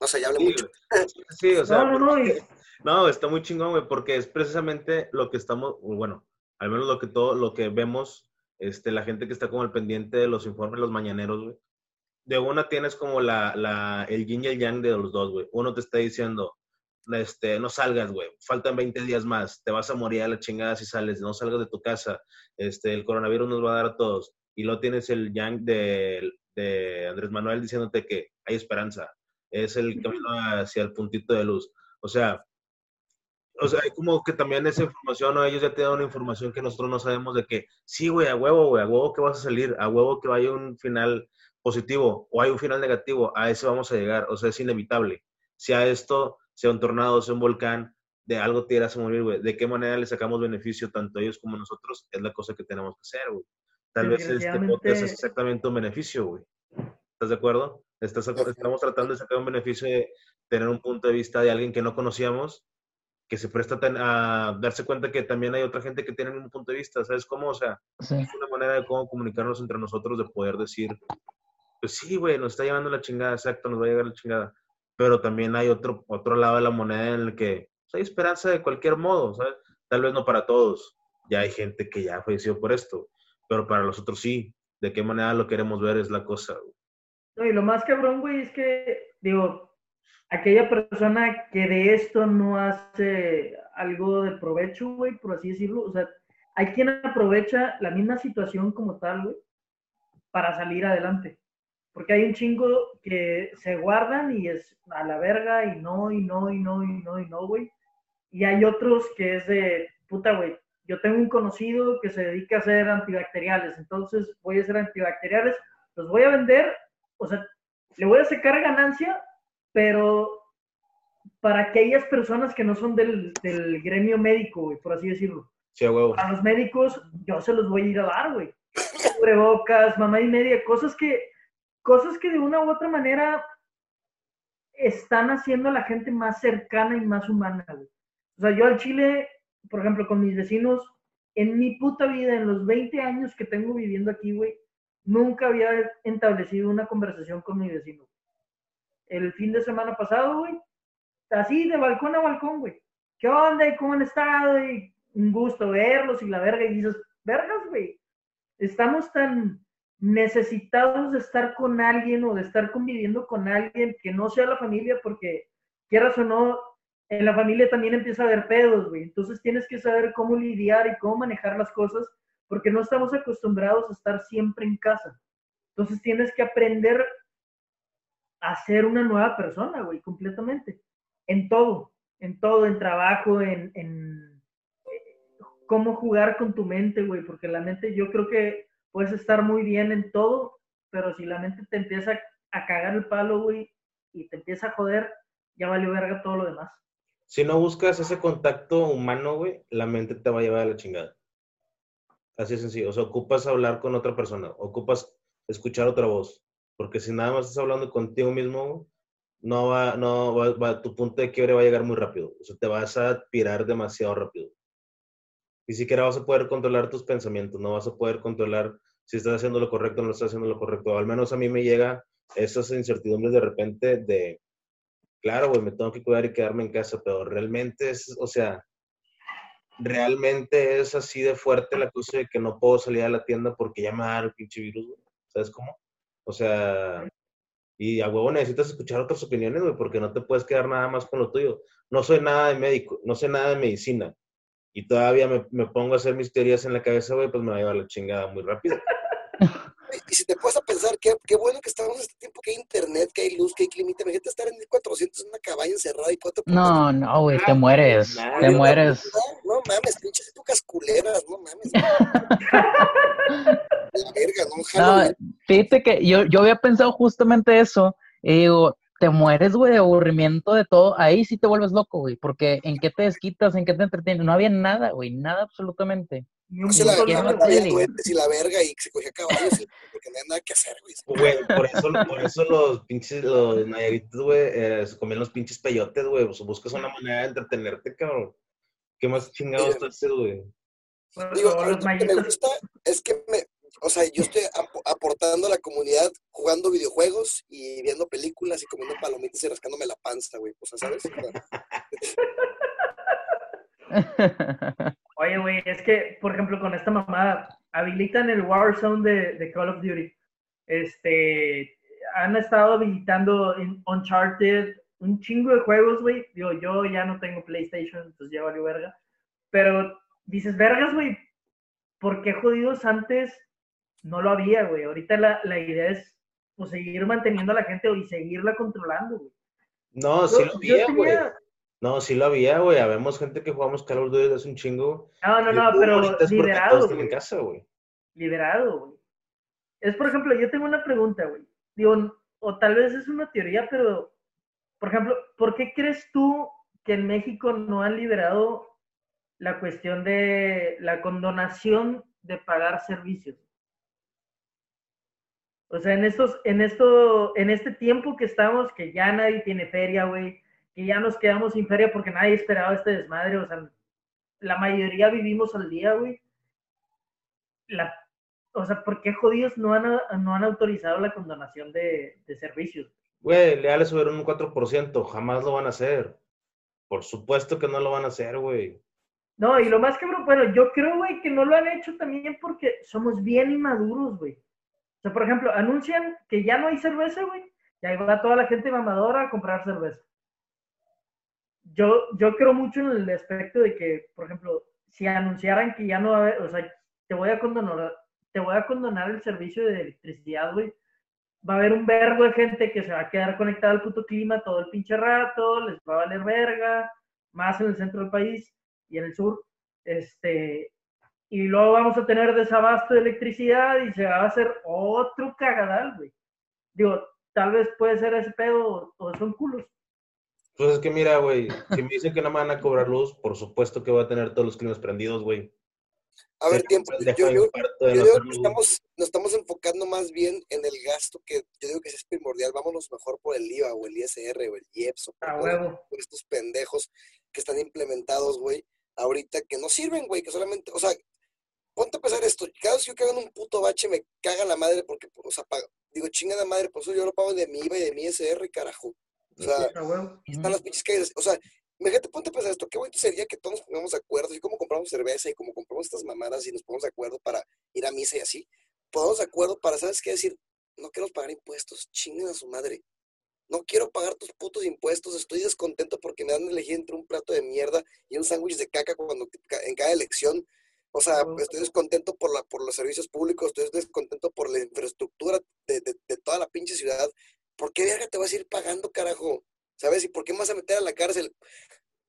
No sé, ya hablé Sí, mucho. [LAUGHS] Sí, o sea, No, no, no. y- No, está muy chingón, güey, porque es precisamente lo que estamos, bueno, al menos lo que todo, lo que vemos, este, la gente que está como al pendiente de los informes, los mañaneros, güey. De una tienes como la, la, el yin y el yang de los dos, güey. Uno te está diciendo, este, no salgas, güey, faltan 20 días más, te vas a morir a la chingada si sales, no salgas de tu casa, este, el coronavirus nos va a dar a todos. Y luego tienes el yang de, de Andrés Manuel diciéndote que hay esperanza, es el camino hacia el puntito de luz. O sea, o sea, hay como que también esa información, o ellos ya te dan una información que nosotros no sabemos de que, sí, güey, a huevo, güey, a huevo que vas a salir, a huevo que vaya un final positivo o hay un final negativo, a ese vamos a llegar, o sea, es inevitable. Sea esto, sea un tornado, sea un volcán, de algo te irás a morir, güey. ¿De qué manera le sacamos beneficio tanto a ellos como a nosotros? Es la cosa que tenemos que hacer, güey. Tal vez este podcast es exactamente un beneficio, güey. ¿Estás de acuerdo? Estás, estamos tratando de sacar un beneficio de tener un punto de vista de alguien que no conocíamos, que se presta a darse cuenta que también hay otra gente que tiene un punto de vista, ¿sabes cómo? O sea, Sí. es una manera de cómo comunicarnos entre nosotros, de poder decir, pues sí, güey, nos está llevando la chingada, exacto, nos va a llegar la chingada. Pero también hay otro, otro lado de la moneda en el que pues, hay esperanza de cualquier modo, ¿sabes? Tal vez no para todos. Ya hay gente que ya falleció por esto, pero para los otros sí. De qué manera lo queremos ver es la cosa. güey. No, y lo más cabrón, güey, es que, digo, aquella persona que de esto no hace algo de provecho, güey, por así decirlo, o sea, hay quien aprovecha la misma situación como tal, güey, para salir adelante. Porque hay un chingo que se guardan y es a la verga y no, y no, y no, y no, y no, güey. Y hay otros que es de, puta, güey, yo tengo un conocido que se dedica a hacer antibacteriales, entonces voy a hacer antibacteriales, los voy a vender, o sea, le voy a sacar ganancia, pero para aquellas personas que no son del, del gremio médico, güey, por así decirlo. Sí, huevo. A los médicos yo se los voy a ir a dar, güey. Cubrebocas, mamá y media, cosas que, cosas que de una u otra manera están haciendo a la gente más cercana y más humana, güey. O sea, yo al Chile, por ejemplo, con mis vecinos, en mi puta vida, en los 20 años que tengo viviendo aquí, güey, nunca había establecido una conversación con mi vecino. El fin de semana pasado, güey, así de balcón a balcón, güey. ¿Qué onda? ¿Y cómo han estado? Un gusto verlos y la verga. Y dices, vergas, güey. Estamos tan necesitados de estar con alguien o de estar conviviendo con alguien que no sea la familia porque, quieras o no, en la familia también empieza a haber pedos, güey. Entonces tienes que saber cómo lidiar y cómo manejar las cosas porque no estamos acostumbrados a estar siempre en casa. Entonces tienes que aprender a ser una nueva persona, güey, completamente. En todo, en todo, en trabajo, en, en cómo jugar con tu mente, güey, porque la mente yo creo que puedes estar muy bien en todo, pero si la mente te empieza a cagar el palo, güey, y te empieza a joder, ya valió verga todo lo demás. Si no buscas ese contacto humano, güey, la mente te va a llevar a la chingada. Así es sencillo. O sea, ocupas hablar con otra persona, ocupas escuchar otra voz. Porque si nada más estás hablando contigo mismo, no va, no va, tu punto de quiebre va a llegar muy rápido. O sea, te vas a tirar demasiado rápido. Ni siquiera vas a poder controlar tus pensamientos, no vas a poder controlar si estás haciendo lo correcto o no estás haciendo lo correcto. Al menos a mí me llega esas incertidumbres de repente de, claro, güey, me tengo que cuidar y quedarme en casa, pero realmente es, o sea, realmente es así de fuerte la cosa de que no puedo salir a la tienda porque ya me da el pinche virus, güey. ¿Sabes cómo? O sea, y a huevo necesitas escuchar otras opiniones, güey, porque no te puedes quedar nada más con lo tuyo. No soy nada de médico, no sé nada de medicina. Y todavía me, me pongo a hacer mis teorías en la cabeza, güey, pues me va a llevar la chingada muy rápido. [LAUGHS] Y si te puedes a pensar, qué, qué bueno que estamos en este tiempo, que hay internet, que hay luz, que hay clima. Imagínate estar en 1400 en una cabaña encerrada y cuatro. No, no, güey, te mueres. te mueres. No, no mames, pinches épocas culeras, no mames. [LAUGHS] la verga, no, no Fíjate que yo, yo había pensado justamente eso. Y digo, te mueres, güey, de aburrimiento de todo. Ahí sí te vuelves loco, güey, porque ¿en qué te desquitas? ¿En qué te entretienes? No había nada, güey, nada absolutamente. No se la, verga, y la verga y se cogía caballos [LAUGHS] porque no había nada que hacer, güey. Güey, por eso, por eso los pinches, los nayaritos, güey, eh, se comían los pinches peyotes, güey. Pues buscas una manera de entretenerte, cabrón. ¿Qué más chingados te haces, güey? Digo, lo que me gusta es que me, o sea, yo estoy aportando a la comunidad jugando videojuegos y viendo películas y comiendo palomitas y rascándome la panza, güey. O sea, ¿sabes? [LAUGHS] Oye, güey, es que, por ejemplo, con esta mamada, habilitan el Warzone de, de Call of Duty. Este, han estado habilitando Uncharted un chingo de juegos, güey. Digo, yo ya no tengo PlayStation, entonces ya valió verga. Pero dices, vergas, güey, ¿por qué jodidos antes no lo había, güey? Ahorita la, la idea es pues, seguir manteniendo a la gente y seguirla controlando, güey. No, sí lo había, güey. No, sí lo había, güey. Habemos gente que jugamos Call of Duty hace un chingo. No, no, no, pero liberado. En casa, güey. Liberado, güey. Es, por ejemplo, yo tengo una pregunta, güey. Digo, o tal vez es una teoría, pero, por ejemplo, ¿por qué crees tú que en México no han liberado la cuestión de la condonación de pagar servicios? O sea, en estos, en esto, en este tiempo que estamos, que ya nadie tiene feria, güey, que ya nos quedamos sin feria porque nadie esperaba este desmadre, o sea, la mayoría vivimos al día, güey. La, o sea, ¿por qué jodidos no han, no han autorizado la condonación de, de servicios? Güey, le subieron un 4%, jamás lo van a hacer. Por supuesto que no lo van a hacer, güey. No, y lo más que, bueno, yo creo, güey, que no lo han hecho también porque somos bien inmaduros, güey. Sea, por ejemplo, anuncian que ya no hay cerveza, güey, y ahí va toda la gente mamadora a comprar cerveza yo, yo creo mucho en el aspecto de que, por ejemplo, si anunciaran que ya no va a haber, o sea, te voy a condonar, te voy a condonar el servicio de electricidad, güey. va a haber un vergo de gente que se va a quedar conectada al puto clima todo el pinche rato, les va a valer verga, más en el centro del país y en el sur. Este, y luego vamos a tener desabasto de electricidad y se va a hacer otro cagadal, güey. Digo, tal vez puede ser ese pedo o son culos. Pues es que mira, güey, si me dicen que no me van a cobrar luz, por supuesto que voy a tener todos los climas prendidos, güey. A ver, tiempo. Yo, yo, yo que estamos, nos estamos enfocando más bien en el gasto que yo digo que es primordial. Vámonos mejor por el IVA o el ISR o el IEPS o por, estos pendejos que están implementados, güey, ahorita que no sirven, güey, que solamente, o sea, ponte a pensar esto. Cada vez que yo cago en un puto bache me caga la madre porque, o sea, digo, chinga la madre, por eso yo lo pago de mi IVA y de mi ISR, carajo. O sea, están las pinches calles. O sea, Imagínate, ponte a pensar esto, qué bonito sería que todos nos pongamos de acuerdo, así como compramos cerveza y como compramos estas mamadas y nos ponemos de acuerdo para ir a misa y así, ponemos de acuerdo para, ¿sabes qué decir? No queremos pagar impuestos, chinguen a su madre. No quiero pagar tus putos impuestos, estoy descontento porque me dan a elegir entre un plato de mierda y un sándwich de caca cuando en cada elección. O sea, estoy descontento por, la, por los servicios públicos, estoy descontento por la infraestructura de, de, toda la pinche ciudad. ¿Por qué verga te vas a ir pagando, carajo? ¿Sabes? ¿Y por qué me vas a meter a la cárcel?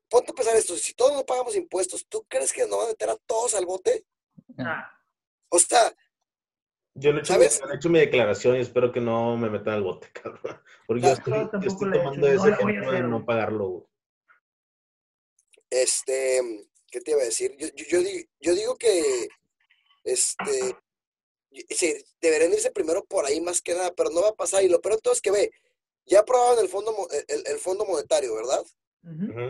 Ponte a pensar esto, si todos no pagamos impuestos, ¿tú crees que nos van a meter a todos al bote? Ah. O sea... Yo le he, hecho ¿sabes? Mi, he hecho mi declaración y espero que no me metan al bote, [LAUGHS] cabrón. Porque yo estoy, yo estoy tomando ese ejemplo de no pagarlo. Este, ¿qué te iba a decir? Yo, yo, yo, digo, que, este, sí, deberían irse primero por ahí más que nada, pero no va a pasar. Y lo peor de todo es que ve, ya aprobaron el fondo, el, el fondo monetario, ¿verdad?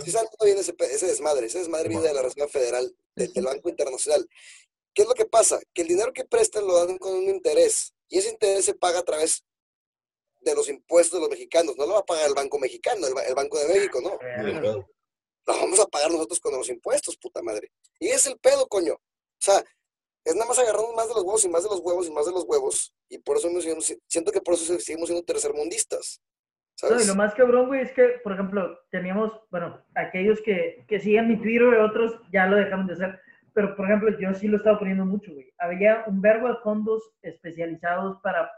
Si saben dónde viene ese, ese, desmadre, ese desmadre viene de la Reserva Federal, del, Banco Internacional. ¿Qué es lo que pasa? Que el dinero que prestan lo dan con un interés y ese interés se paga a través de los impuestos de los mexicanos. No lo va a pagar el Banco Mexicano, el, Banco de México, no. Lo vamos a pagar nosotros con los impuestos, puta madre. Y es el pedo, coño. O sea, es nada más agarrarnos más de los huevos y más de los huevos y más de los huevos. Y por eso siento que por eso seguimos siendo tercermundistas. No, y lo más cabrón, güey, es que, por ejemplo, teníamos, bueno, aquellos que, que siguen mi Twitter y otros ya lo dejaron de hacer. Pero, por ejemplo, yo sí lo estaba poniendo mucho, güey. Había un verbo de fondos especializados para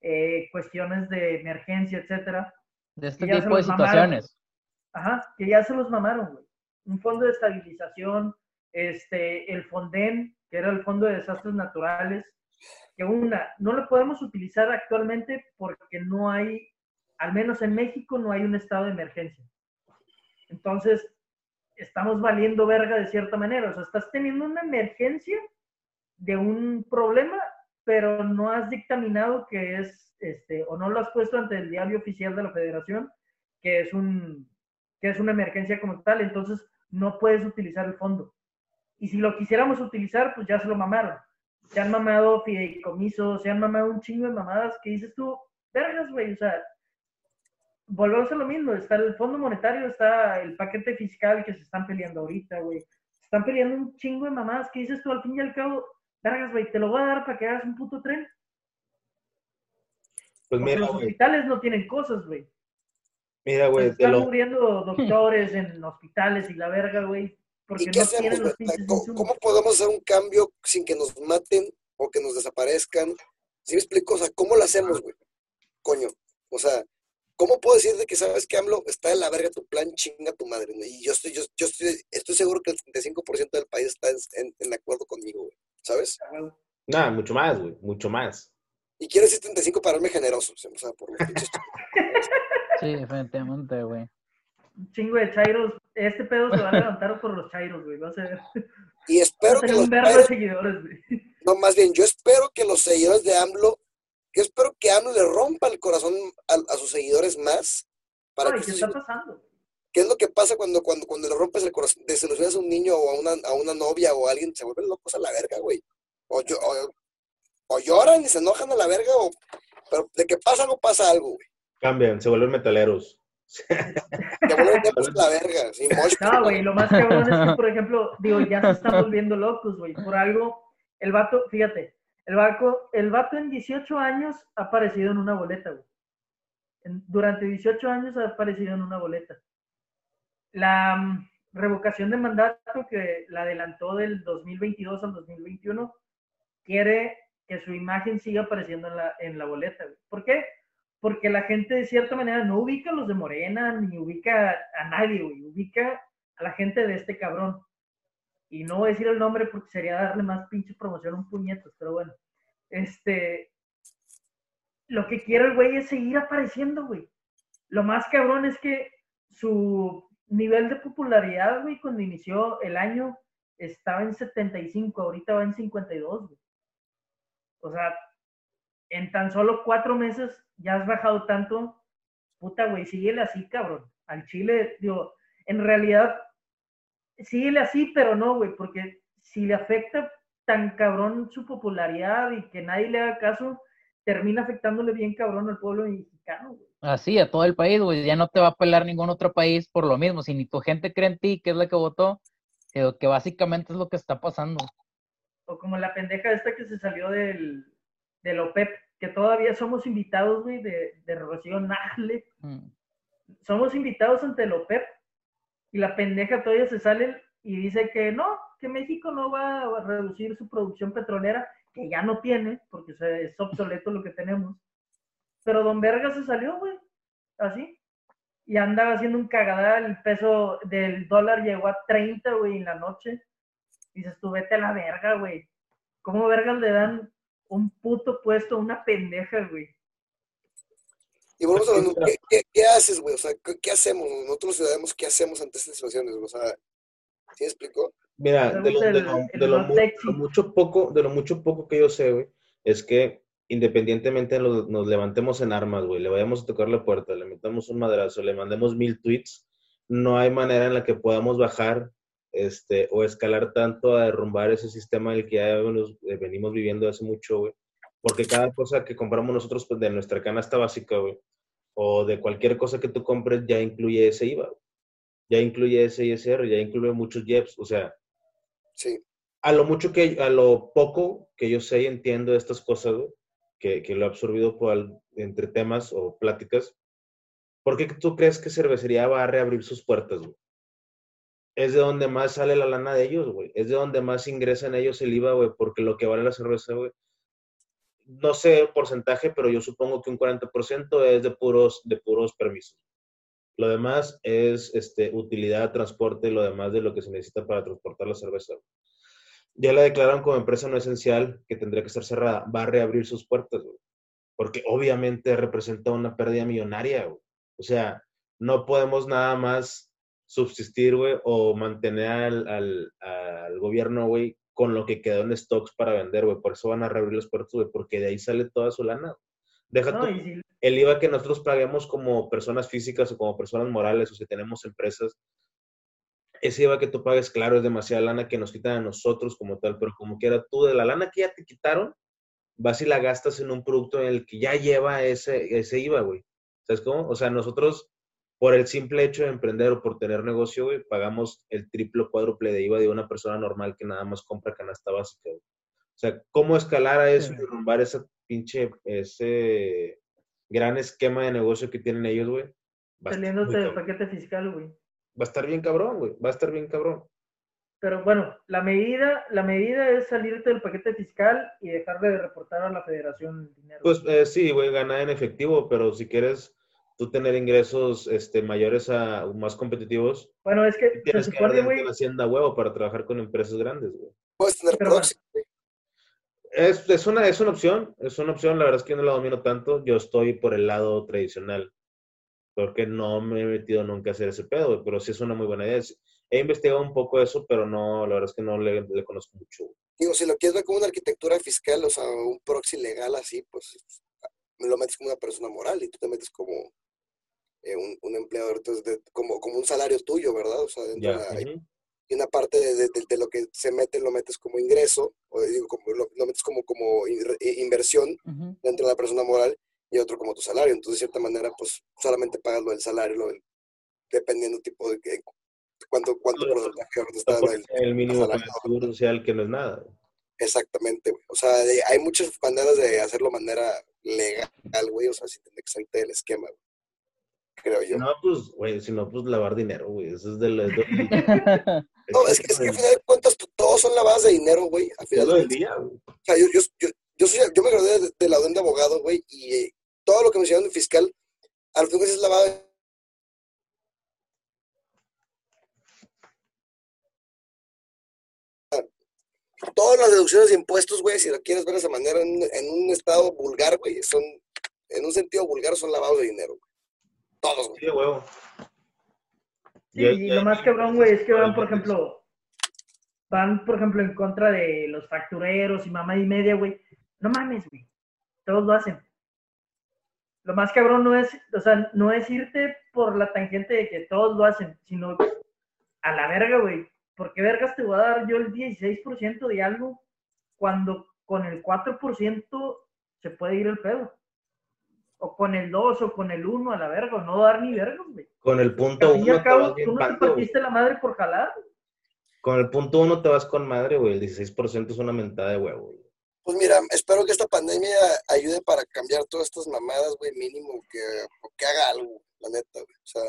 eh, cuestiones de emergencia, etcétera. De este tipo de situaciones. Ajá, que ya se los mamaron, güey. Un fondo de estabilización, este, el Fonden, que era el Fondo de Desastres Naturales, que una, no lo podemos utilizar actualmente porque no hay al menos en México no hay un estado de emergencia. Entonces, estamos valiendo verga de cierta manera. O sea, estás teniendo una emergencia de un problema, pero no has dictaminado que es, este, o no lo has puesto ante el diario oficial de la federación, que es un, que es una emergencia como tal, entonces no puedes utilizar el fondo. Y si lo quisiéramos utilizar, pues ya se lo mamaron. Se han mamado fideicomisos, se han mamado un chingo de mamadas que dices tú, vergas, güey, o sea, volvemos a lo mismo, está el Fondo Monetario, está el paquete fiscal que se están peleando ahorita, güey. están peleando un chingo de mamadas que dices tú al fin y al cabo, vergas, güey, te lo voy a dar para que hagas un puto tren. Pues mira, los hospitales no tienen cosas, güey. Mira, güey. Están muriendo doctores en hospitales y la verga, güey. ¿Y qué hacemos, ¿Cómo, podemos hacer un cambio sin que nos maten o que nos desaparezcan? ¿Sí me explico? O sea, ¿cómo lo hacemos, güey? Coño. O sea, ¿Cómo puedo decir de que sabes que AMLO está en la verga tu plan, chinga tu madre? Y yo estoy, yo, yo estoy, estoy seguro que el 35% del país está en, en, acuerdo conmigo, güey. ¿Sabes? Nada, mucho más, güey, mucho más. Y quiero decir 35 para verme generoso, o sea, por los pinches [LAUGHS] Sí, definitivamente, güey. Un chingo de chairos. Este pedo se va a levantar por los chairos, güey. Va a ser. Y espero que los. De seguidores, güey. No, más bien, yo espero que los seguidores de AMLO yo espero que AMLO le rompa el corazón a, sus seguidores más. Para ¿Qué está pasando? ¿Qué es lo que pasa cuando, cuando, cuando le rompes el corazón, desilusionas a un niño o a una, a una novia o a alguien, se vuelven locos a la verga, güey? O, o, lloran y se enojan a la verga, o, pero de que pasa algo, pasa algo, güey. Cambian, se vuelven metaleros. [LAUGHS] se vuelven a la verga, sin No, güey, lo más cabrón es que, por ejemplo, digo, ya se están volviendo locos, güey. Por algo, el vato, fíjate, el vato, el vato en 18 años ha aparecido en una boleta, güey. durante 18 años ha aparecido en una boleta. La mm, revocación de mandato que la adelantó del 2022 al 2021 quiere que su imagen siga apareciendo en la, en la boleta. Güey. ¿Por qué? Porque la gente de cierta manera no ubica a los de Morena, ni ubica a nadie, güey, ubica a la gente de este cabrón. Y no voy a decir el nombre porque sería darle más pinche promoción a un puñeto, pero bueno. Este, lo que quiere el güey es seguir apareciendo, güey. Lo más cabrón es que su nivel de popularidad, güey, cuando inició el año estaba en 75, ahorita va en 52, güey. O sea, en tan solo cuatro meses ya has bajado tanto. Puta, güey, síguele así, cabrón. Al Chile, digo, en realidad, síguele así, pero no, güey, porque si le afecta tan cabrón su popularidad y que nadie le haga caso, termina afectándole bien cabrón al pueblo mexicano, güey. Así, a todo el país, güey. Ya no te va a pelar ningún otro país por lo mismo. Si ni tu gente cree en ti, que es la que votó, que básicamente es lo que está pasando. O como la pendeja esta que se salió del, del OPEP, que todavía somos invitados, güey, de, de Rocío Nagle. Mm. Somos invitados ante el OPEP y la pendeja todavía se sale y dice que no, que México no va a reducir su producción petrolera, que ya no tiene, porque es obsoleto lo que tenemos. Pero Don Verga se salió, güey, así. Y andaba haciendo un cagadal, el peso del dólar llegó a 30, güey, en la noche. Dices, tú vete a la verga, güey. ¿Cómo vergas le dan un puto puesto a una pendeja, güey? Y volvemos a lo ¿qué, qué, haces, güey? O sea, ¿qué, hacemos? Nosotros ciudadanos, ¿qué hacemos ante estas situaciones? O sea, ¿sí me explico? Mira, de lo, mucho poco, de lo mucho poco que yo sé, güey, es que independientemente nos levantemos en armas, güey, le vayamos a tocar la puerta, le metamos un madrazo, le mandemos mil tweets, no hay manera en la que podamos bajar este, o escalar tanto a derrumbar ese sistema del que ya eh, venimos viviendo hace mucho, güey. Porque cada cosa que compramos nosotros pues, de nuestra canasta básica, güey, o de cualquier cosa que tú compres, ya incluye ese IVA, ya incluye ese ISR, ya incluye muchos JEPs, o sea, sí. a lo mucho que, a lo poco que yo sé y entiendo de estas cosas, güey, que, que, lo he absorbido por, entre temas o pláticas, ¿por qué tú crees que cervecería va a reabrir sus puertas, güey? Es de donde más sale la lana de ellos, güey. Es de donde más ingresan ellos el IVA, güey, porque lo que vale la cerveza, güey, no sé el porcentaje, pero yo supongo que un 40% es de puros, de puros permisos. Lo demás es este, utilidad, transporte, lo demás de lo que se necesita para transportar la cerveza. Ya la declararon como empresa no esencial, que tendría que estar cerrada. Va a reabrir sus puertas, güey. Porque obviamente representa una pérdida millonaria, güey. O sea, no podemos nada más subsistir, güey, o mantener al, al, al gobierno, güey, con lo que quedó en stocks para vender, güey. Por eso van a reabrir los puertos, güey, porque de ahí sale toda su lana. Deja tú, el IVA que nosotros paguemos como personas físicas o como personas morales o si tenemos empresas, ese IVA que tú pagues, claro, es demasiada lana que nos quitan a nosotros como tal, pero como quiera tú, de la lana que ya te quitaron, vas y la gastas en un producto en el que ya lleva ese, ese IVA, güey. ¿Sabes cómo? O sea, nosotros por el simple hecho de emprender o por tener negocio, güey, pagamos el triple o cuádruple de IVA de una persona normal que nada más compra canasta básica, güey. O sea, ¿cómo escalar a eso y derrumbar ese pinche, ese gran esquema de negocio que tienen ellos, güey? Saliéndose del paquete fiscal, güey. Va a estar bien cabrón, güey. Va a estar bien cabrón. Pero bueno, la medida, la medida es salirte del paquete fiscal y dejar de reportar a la federación dinero. Pues eh, sí, güey, ganar en efectivo, pero si quieres tú tener ingresos este, mayores a más competitivos. Bueno, es que tienes que supone, la hacienda huevo para trabajar con empresas grandes, güey. Puedes tener es, es, una, es una opción, es una opción, la verdad es que yo no la domino tanto, yo estoy por el lado tradicional, porque no me he metido nunca a hacer ese pedo, pero sí es una muy buena idea. He investigado un poco eso, pero no, la verdad es que no le, le conozco mucho. Digo, si lo quieres ver como una arquitectura fiscal, o sea, un proxy legal así, pues me lo metes como una persona moral y tú te metes como eh, un, un, empleador, entonces, como, como un salario tuyo, ¿verdad? O sea, dentro de y una parte de, de, lo que se mete lo metes como ingreso, o digo, como, lo, metes como, como inversión dentro de la persona moral y otro como tu salario. Entonces, de cierta manera, pues solamente pagas lo del salario, lo del, dependiendo tipo de que, cuánto, cuánto porcentaje está el, el mínimo para el seguro social, que no es nada. Exactamente, güey. O sea, hay muchas maneras de hacerlo de manera legal, güey. O sea, si tiene que salirte del esquema, güey creo yo. No, pues, güey, si no, pues lavar dinero, güey. Eso es de lo... [LAUGHS] no, es que, es que al final de cuentas todos son lavadas de dinero, güey. Al final del día, güey. O sea, yo, yo, yo, yo, soy, yo me gradué de, la orden de abogado, güey, y eh, todo lo que mencionaron en fiscal, al final es lavado de todas las deducciones de impuestos, güey, si lo quieres ver de esa manera, en, en un estado vulgar, güey, son, en un sentido vulgar, son lavados de dinero. Güey. Todos, güey. Sí, huevo. Sí, Y hay- y lo más cabrón, güey, es que van, por ejemplo, van, por ejemplo, en contra de los factureros y mamá y media, güey. No mames, güey. Todos lo hacen. Lo más cabrón no es, o sea, no es irte por la tangente de que todos lo hacen, sino a la verga, güey. ¿Por qué vergas te voy a dar yo el 16% de algo cuando con el 4% se puede ir el pedo? O con el 2 o con el 1 a la verga, no dar ni vergas, güey. Con el punto Al fin y uno al te cabo, vas bien tú no te partiste la madre por jalar. Con el punto uno te vas con madre, güey. El 16% es una mentada de huevo, güey. Pues mira, espero que esta pandemia ayude para cambiar todas estas mamadas, güey, mínimo, que, que haga algo, la neta, güey. O sea,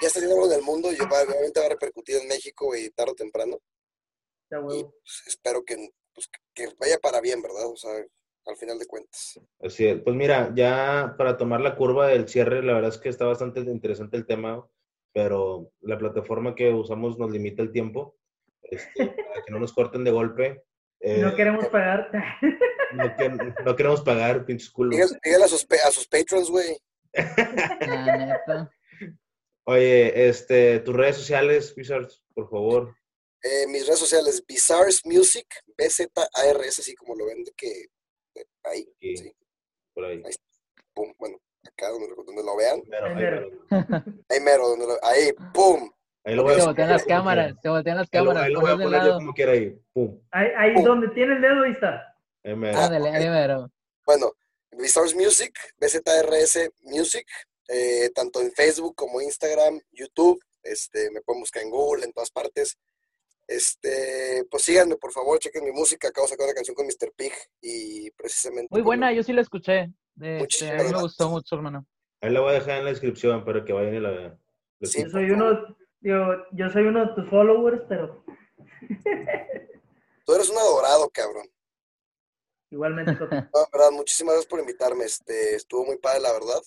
ya está haciendo algo en el mundo y va- obviamente va a repercutir en México, güey, tarde o temprano. Ya, Y pues, espero que, pues, que vaya para bien, ¿verdad? O sea, al final de cuentas. Así es. Pues mira, ya para tomar la curva del cierre, la verdad es que está bastante interesante el tema, pero la plataforma que usamos nos limita el tiempo, este, [LAUGHS] para que no nos corten de golpe. Eh, No queremos pagar. no que- no queremos pagar, pinches culos. Dígale, a, sus, a sus patrons, güey. Oye, este, tus redes sociales, Wizards, por favor. Eh, mis redes sociales, Bizarres Music, B-Z-A-R-S, así como lo ven, de que ahí, Aquí, sí, por ahí. pum, bueno, acá donde, donde lo vean, Mero, ahí, Mero. [LAUGHS] ahí mero, donde lo- ahí, pum, Ahí lo voy a Se poner voltean las cámaras, se voltean las Ahí lo- cámaras. ahí lo voy a poner yo como quiera ahí. Pum. Ahí, ahí donde tiene el dedo, ahí está. Ahí mero. Ándale, ahí mero. Bueno, Bizarres Music, BZRS Music, eh, tanto en Facebook como Instagram, YouTube, este, me pueden buscar en Google, en todas partes. Este, pues síganme, por favor, chequen mi música. Acabo de sacar una canción con Mr. Pig y precisamente. Muy buena, yo sí la escuché. Este, a mí me gustó mucho, hermano. Ahí la voy a dejar en la descripción para que vayan y la vean. Sí. Yo soy uno, yo, yo soy uno de tus followers, pero [LAUGHS] Tú eres un adorado, cabrón. igualmente. [LAUGHS] No, verdad, muchísimas gracias por invitarme. Este, estuvo muy padre, la verdad.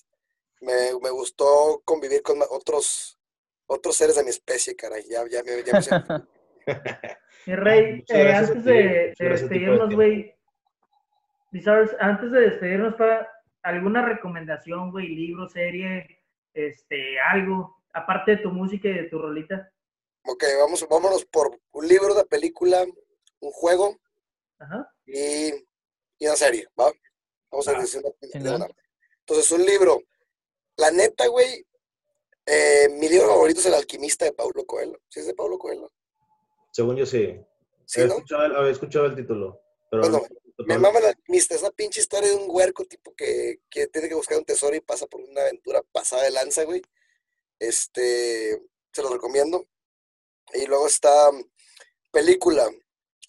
Me, me gustó convivir con otros, otros seres de mi especie, caray. Ya, ya, me- ya me siento- [LAUGHS] Mi rey, Muchas eh, antes de, despedirnos, güey, antes de despedirnos, para alguna recomendación, güey, libro, serie, este, algo, aparte de tu música y de tu rolita. Ok, vamos, vámonos por un libro, una película, un juego Ajá. y, y una serie, ¿va? Vamos a decir una, una. Entonces, un libro. La neta, güey, eh, mi libro favorito es El alquimista de Paulo Coelho. ¿Sí es de Paulo Coelho? Según yo sí. Sí, había, ¿no? escuchado, había escuchado el título. Pero Bueno, no- Me mama el alquimista, es una pinche historia de un huerco tipo que, que tiene que buscar un tesoro y pasa por una aventura pasada de lanza, güey. Este, se lo recomiendo. Y luego está mm, película.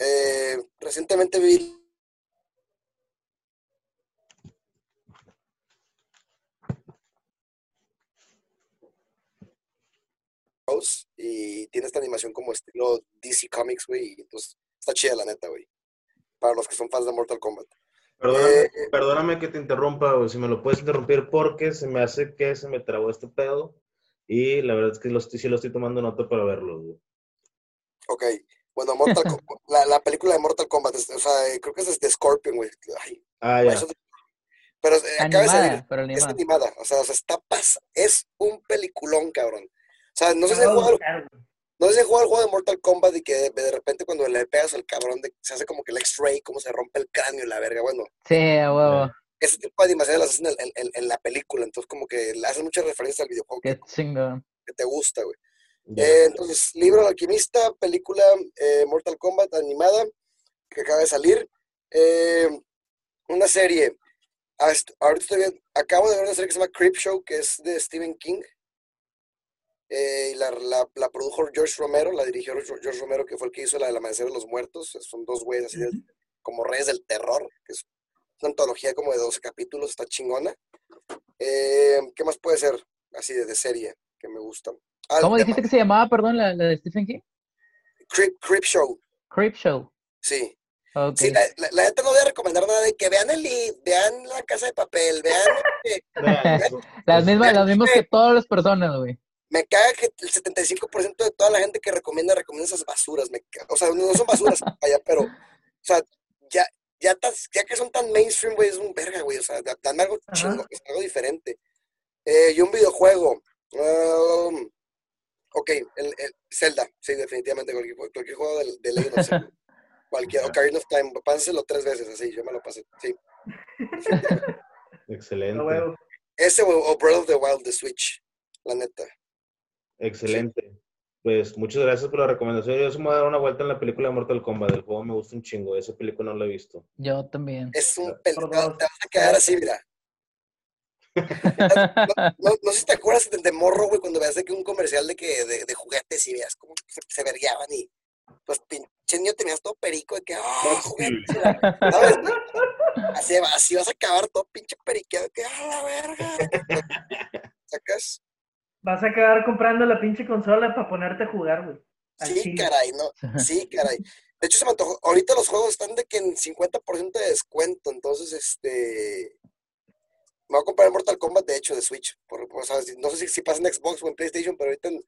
Eh, recientemente vi y tiene esta animación como estilo DC Comics, güey. y Entonces, está chida la neta, güey. Para los que son fans de Mortal Kombat. Perdóname, Eh, perdóname que te interrumpa, güey, si me lo puedes interrumpir porque se me hace que se me trabó este pedo y la verdad es que lo estoy, sí lo estoy tomando nota para verlo, güey. Ok, bueno, Mortal [LAUGHS] Kombat, la, la película de Mortal Kombat, es- o sea, creo que es de Scorpion, güey. Ay, Ah, ya. eso- pero eh, acaba de salir, Animada, pero es animada. animada, o sea, o sea, está pas, es un peliculón, cabrón. O sea, no sé si a jugado. No sé si jugado el juego de Mortal Kombat y que de, de repente cuando le pegas al cabrón de- se hace como que el X-Ray, como se rompe el cráneo y la verga, bueno, Sí, a huevo. ese tipo de animaciones las hacen en, en- en- en la película, entonces como que hacen mucha referencia al videojuego que, Qué chingón. que te gusta, güey. Eh, entonces, libro El Alquimista, película eh, Mortal Kombat animada, que acaba de salir. Eh, una serie. Ahorita estoy viendo- acabo de ver una serie que se llama Creep Show, que es de Stephen King. Eh, y la, la, la produjo George Romero, la dirigió George Romero, que fue el que hizo la del Amanecer de los Muertos. Son dos güeyes así de- como reyes del terror, que es una antología como de 12 capítulos, está chingona. Eh, ¿Qué más puede ser así de, de serie que me gusta? Ah, ¿Cómo dijiste que se llamaba, perdón, la, la de Stephen King? Creep, Creep Show, Creep Show. sí. Ok. Sí, la, la, la neta no voy a recomendar nada de que vean el vean la casa de papel, vean. [LAUGHS] este, Vean, Las mismas, las mismas que todas las personas, güey. Me caga que el 75% de toda la gente que recomienda, recomienda esas basuras. Me caga. O sea, no son basuras, [LAUGHS] vaya, pero, o sea, ya, ya, tas- ya que son tan mainstream, güey, es un verga, güey. O sea, da- dame algo Ajá. chingo, es algo diferente. Eh, y un videojuego. um, ok, el, el Zelda, sí, definitivamente. Cualquier, cualquier juego de, de Legend of Zelda. [LAUGHS] Cualquier, Ocarina of Time, pásenselo tres veces, así, yo me lo pasé, sí. [LAUGHS] Excelente. Ese o, o Breath of the Wild de Switch, la neta. Excelente. Pues muchas gracias por la recomendación. Yo sí me voy a dar una vuelta en la película de Mortal Kombat. El juego me gusta un chingo. Esa película no la he visto. Yo también. Es un dos. te vas a quedar así, mira. [LAUGHS] No, no sé si te acuerdas de, de morro, güey, cuando veas de que un comercial de que de, de juguetes y veas cómo se, se vergueaban y pues pinche niño tenías todo perico de que ah, juguetes. Así, así vas a acabar todo pinche periqueado de que ah, la verga. [LAUGHS] ¿Sacas? Vas a acabar comprando la pinche consola para ponerte a jugar, güey. Sí, chile. caray, no. Sí, [LAUGHS] caray. De hecho, se me antojó. Ahorita los juegos están de que en 50% de descuento. Entonces, este. Me voy a comprar el Mortal Kombat, de hecho, de Switch. Por, por- o sea, si- no sé si, si pasa en Xbox o en PlayStation, pero ahorita en,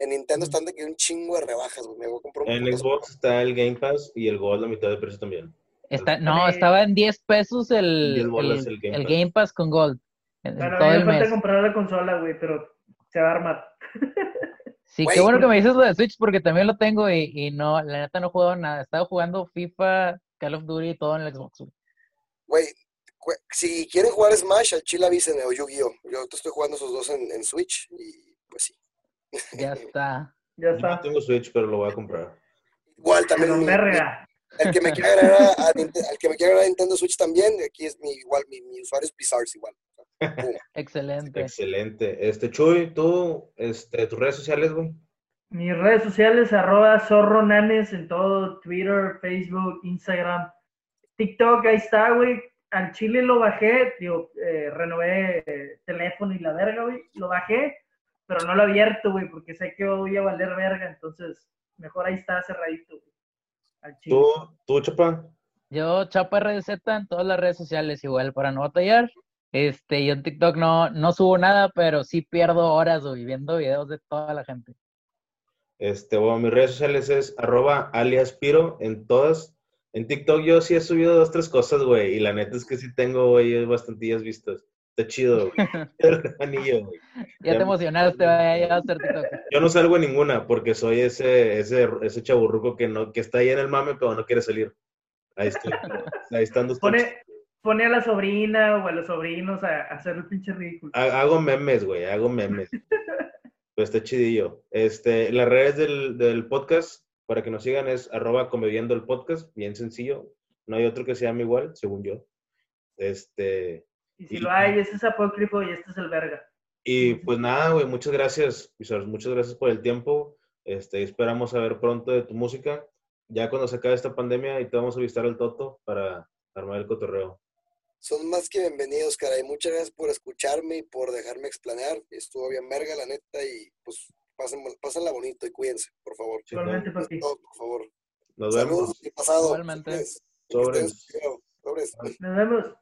en Nintendo están de que un chingo de rebajas, güey. Me voy a comprar un En Xbox está el Game Pass y el Gold a mitad de precio también. Está, no, estaba en 10 pesos el, 10 bolas el, el Game el Pass. Game Pass con Gold. En- en Bueno, a todo mí me el falta mes. comprar la consola, güey, pero se va a armar. [LAUGHS] Sí, qué bueno que me dices lo de Switch porque también lo tengo y, y no, la neta no he jugado nada. Estaba jugando FIFA, Call of Duty y todo en el Xbox. güey. Si quieren jugar Smash, al chile avísenme o Yu-Gi-Oh! Yo estoy jugando esos dos en, en Switch y pues sí. [LAUGHS] Ya está. Ya Yo no está. tengo Switch, pero lo voy a comprar. Igual también. Verga. El que me quiera agregar a, a Ninte- al que me quiera agregar a Nintendo Switch también, aquí es mi igual, mi, mi usuario es Bizarres igual. [LAUGHS] Excelente. Excelente. Este, Chuy, tú, este, tus redes sociales, güey. Mis redes sociales, arroba zorro nanes en todo, Twitter, Facebook, Instagram, TikTok, ahí está, güey. Al chile lo bajé, digo, eh, renové eh, teléfono y la verga, güey. Lo bajé, pero no lo he abierto, güey, porque sé que voy a valer verga, entonces mejor ahí está cerradito, güey. Al chile. Tú, tú, Chapa. Yo, Chapa RDZ en todas las redes sociales, igual para no batallar. Este, yo en TikTok no, no subo nada, pero sí pierdo horas güey, viendo videos de toda la gente. Este, bueno, mis redes sociales es arroba aliaspiro en todas. En TikTok yo sí he subido dos, tres cosas, güey. Y la neta es que sí tengo, güey, bastantillas vistas. Está chido, güey. [LAUGHS] Anillo, güey. Ya Ya- te emocionaste, vaya, ya vas a hacer TikTok. Yo no salgo en ninguna porque soy ese, ese, ese chaburruco que no, que está ahí en el mame, pero no quiere salir. Ahí estoy. [LAUGHS] Ahí están dos Pone, pone a la sobrina o a los sobrinos a, a hacer el pinche ridículo. Ha- Hago memes, güey, hago memes. [LAUGHS] Pues está chidillo. Este, las redes del, del podcast, para que nos sigan, es arroba comediando el podcast, bien sencillo. No hay otro que se llame igual, según yo. Este, Y si lo hay, ese es apócrifo y este es el verga. y pues nada, güey, muchas gracias, Wizards, muchas gracias por el tiempo. Este, esperamos saber pronto de tu música. Ya cuando se acabe esta pandemia y te vamos a visitar el Toto para armar el cotorreo. Son más que bienvenidos, caray. Muchas gracias por escucharme y por dejarme explanear. Estuvo bien verga, la neta, y pues pasen, pásenla bonito y cuídense, por favor. Igualmente, papi. Todo, por favor. Nos vemos. Saludos y pasado. Igualmente. Sobres. Nos vemos.